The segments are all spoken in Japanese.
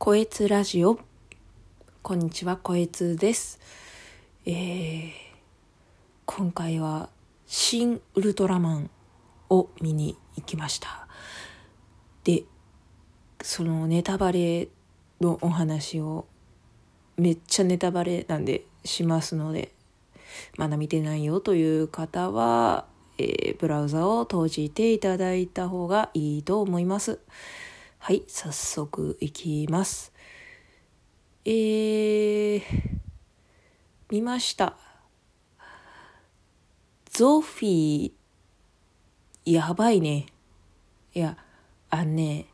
こえつラジオ。こんにちは、こえつです。えー、今回は、新ウルトラマンを見に行きました。で、そのネタバレのお話を、めっちゃネタバレなんでしますので、まだ見てないよという方は、えーブラウザを閉じていただいた方がいいと思います。はい、早速いきます。えー、見ました。ゾフィー、やばいね。いや、あのね、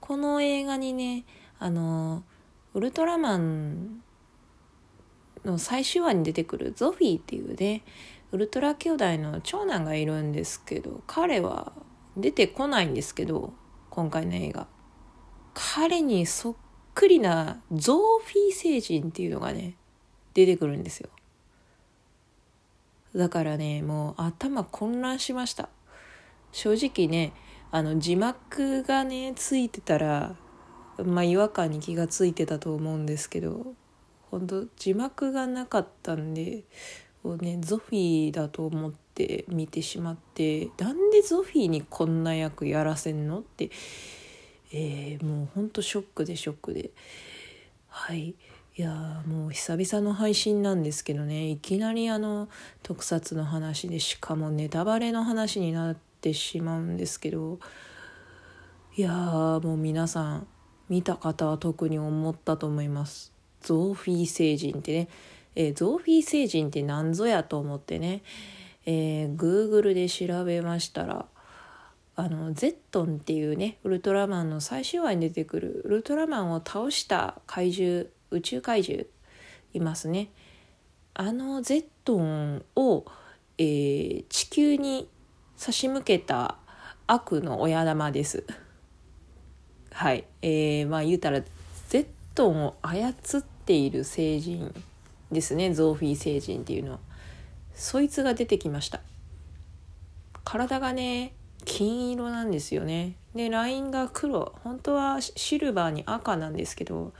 この映画にね、あの、ウルトラマンの最終話に出てくるゾフィーっていうね、ウルトラ兄弟の長男がいるんですけど、彼は出てこないんですけど、今回の映画。彼にそっくりなゾーフィー星人っていうのがね、出てくるんですよ。だからね、もう頭混乱しました。正直ね、あの字幕がね、ついてたら、まあ違和感に気がついてたと思うんですけど、本当字幕がなかったんで、こうね、ゾフィーだと思って見てしまってなんでゾフィーにこんな役やらせんのって、えーもうほんとショックでショックで。はい。いやもう久々の配信なんですけどね。いきなりあの特撮の話でしかもネタバレの話になってしまうんですけど。いやもう皆さん見た方は特に思ったと思います。ゾーフィー星人ってね。えーゾーフィー星人って何ぞやと思ってね、えー、Google で調べましたらあのゼットンっていうねウルトラマンの最終話に出てくるウルトラマンを倒した怪獣宇宙怪獣いますね。あのゼットンを、えー地球に差し向けた悪の親玉です。はい。えー、まあ言うたらゼットンを操っている星人。ですねゾーフィー星人っていうのは。そいつが出てきました。体がね金色なんですよね。でラインが黒。本当はシルバーに赤なんですけど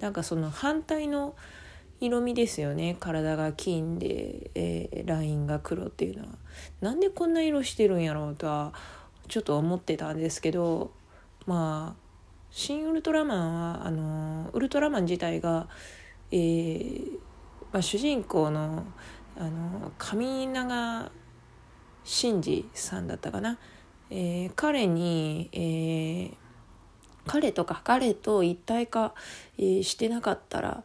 なんかその反対の色味ですよね。体が金で、えーラインが黒っていうのは。なんでこんな色してるんやろうとはちょっと思ってたんですけどまあ「新ウルトラマンは」あのウルトラマン自体が、えーまあ、主人公のあの上長真司さんだったかな、えー彼に、えー彼とか彼と一体化、えーしてなかったら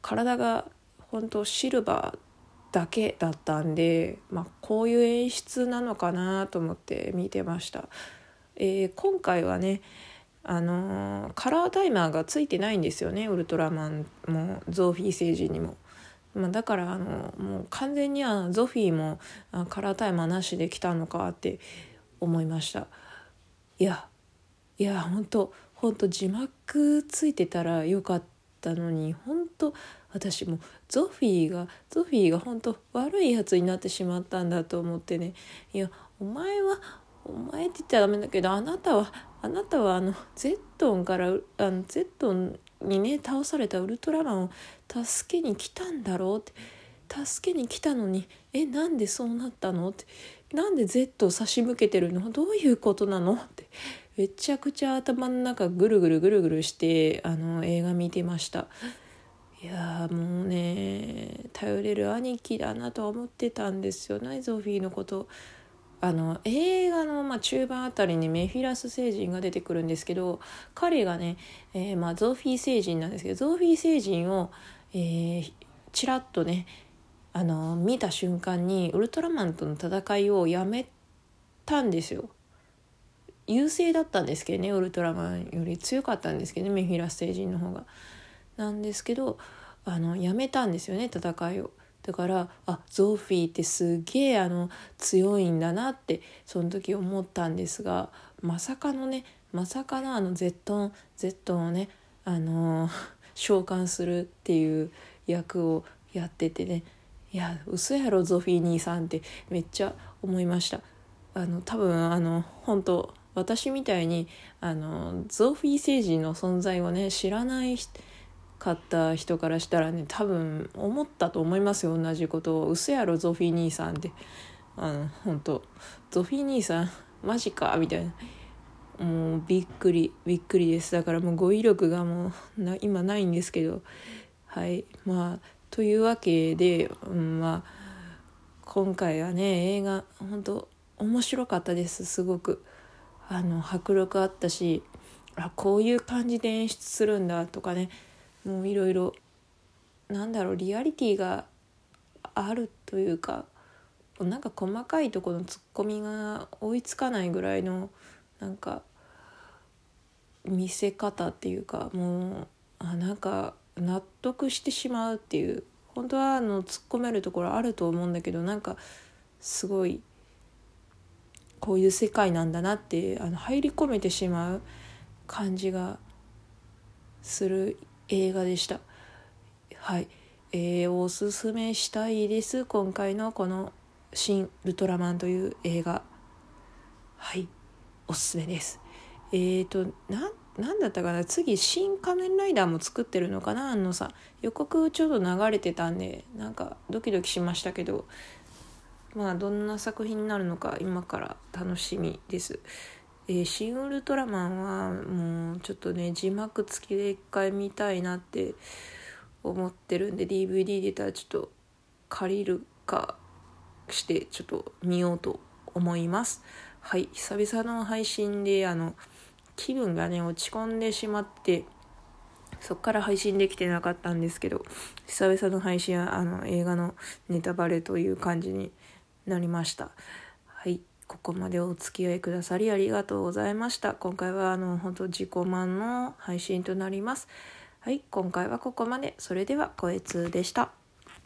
体が本当シルバーだけだったんで、まあ、こういう演出なのかなと思って見てました。えー今回はねあのーカラータイマーがついてないんですよねウルトラマンもゾーフィー星人にも。まあ、だからあのもう完全にはゾフィーもあカラータイマーなしで来たのかって思いました。いやいや本当本当字幕ついてたらよかったのに本当私もゾフィーがゾフィーが本当悪いやつになってしまったんだと思ってね。いやお前はお前って言ったらダメだけどあなたはあなたはあのゼットンからあのゼットンにね倒されたウルトラマンを助けに来たんだろうって。助けに来たのにえなんでそうなったのって。なんで Z を差し向けてるの？どういうことなの？って。めちゃくちゃ頭の中ぐるぐるぐるぐるしてあの映画見てました。いやもうね頼れる兄貴だなとは思ってたんですよ。ねゾフィーのこと。あの映画の、まあ、中盤あたりにメフィラス星人が出てくるんですけど彼がね、えーまあ、ゾフィー星人なんですけどゾフィー星人を、えー、ちらっとねあの見た瞬間にウルトラマンとの戦いをやめたんですよ。優勢だったんですけどねウルトラマンより強かったんですけどねメフィラス星人の方が。なんですけどあのやめたんですよね戦いを。だからあゾーフィーってすげえあの強いんだなってその時思ったんですがまさかのねまさかのあのゼットンゼットンをねあの召喚するっていう役をやっててねいや嘘やろゾフィー兄さんってめっちゃ思いました。あの多分あの本当私みたいにあのゾフィー星人の存在をね知らない人かった人からしたらね多分思ったと思いますよ。同じことを「うそやろゾフィー兄さん」って。あの本当ゾフィー兄さんマジか？みたいな。もうびっくりびっくりです。だからもう語彙力がもうな今ないんですけど。はい。まあというわけで、うん、まあ今回はね映画本当面白かったです。すごく。あの迫力あったしあこういう感じで演出するんだとかね。もういろいろなんだろうリアリティがあるというかなんか細かいとこのツッコミが追いつかないぐらいのなんか見せ方っていうかもうあなんか納得してしまうっていう本当はあの突っ込めるところあると思うんだけどなんかすごいこういう世界なんだなってあの入り込めてしまう感じがする映画でした。はい、えー、おすすめしたいです。今回のこの「新ウルトラマン」という映画。はい。おすすめです。えーとな何だったかな。次「新仮面ライダー」も作ってるのかな。あのさ予告ちょっと流れてたんでなんかドキドキしましたけど。まあどんな作品になるのか今から楽しみです。えー、シン・ウルトラマンはもうちょっとね字幕付きで一回見たいなって思ってるんで DVD 出たらちょっと借りるかしてちょっと見ようと思います。はい久々の配信であの気分がね落ち込んでしまってそっから配信できてなかったんですけど久々の配信はあの映画のネタバレという感じになりましたはいここまでお付き合いくださりありがとうございました。今回はあの本当自己満の配信となります。はい今回はここまで。それではこえつでした。